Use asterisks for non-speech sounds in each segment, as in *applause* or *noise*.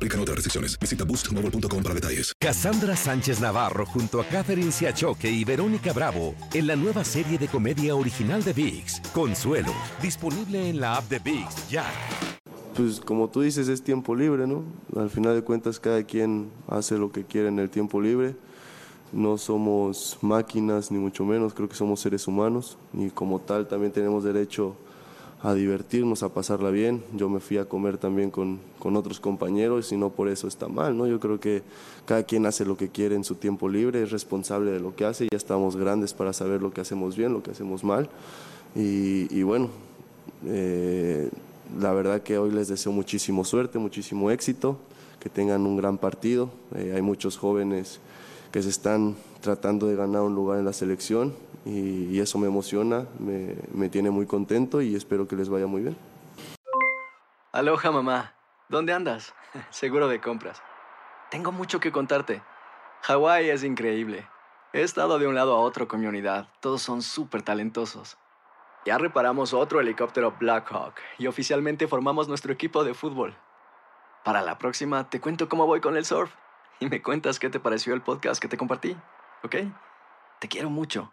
Aplican otras restricciones. Visita boostmobile.com para detalles. Cassandra Sánchez Navarro junto a Catherine Siachoque y Verónica Bravo en la nueva serie de comedia original de VIX, Consuelo, disponible en la app de VIX ya. Pues como tú dices, es tiempo libre, ¿no? Al final de cuentas, cada quien hace lo que quiere en el tiempo libre. No somos máquinas, ni mucho menos, creo que somos seres humanos y como tal también tenemos derecho a divertirnos, a pasarla bien. Yo me fui a comer también con, con, otros compañeros y no por eso está mal, ¿no? Yo creo que cada quien hace lo que quiere en su tiempo libre, es responsable de lo que hace, ya estamos grandes para saber lo que hacemos bien, lo que hacemos mal. Y, y bueno, eh, la verdad que hoy les deseo muchísimo suerte, muchísimo éxito, que tengan un gran partido. Eh, hay muchos jóvenes que se están tratando de ganar un lugar en la selección y, y eso me emociona, me, me, tiene muy contento y espero que les vaya muy bien. Aloha mamá, ¿dónde andas? *laughs* Seguro de compras. Tengo mucho que contarte. Hawái es increíble. He estado de un lado a otro con mi unidad, todos son súper talentosos. Ya reparamos otro helicóptero Blackhawk y oficialmente formamos nuestro equipo de fútbol. Para la próxima te cuento cómo voy con el surf y me cuentas qué te pareció el podcast que te compartí, ¿ok? Te quiero mucho.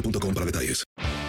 boostmobile.com para detalles.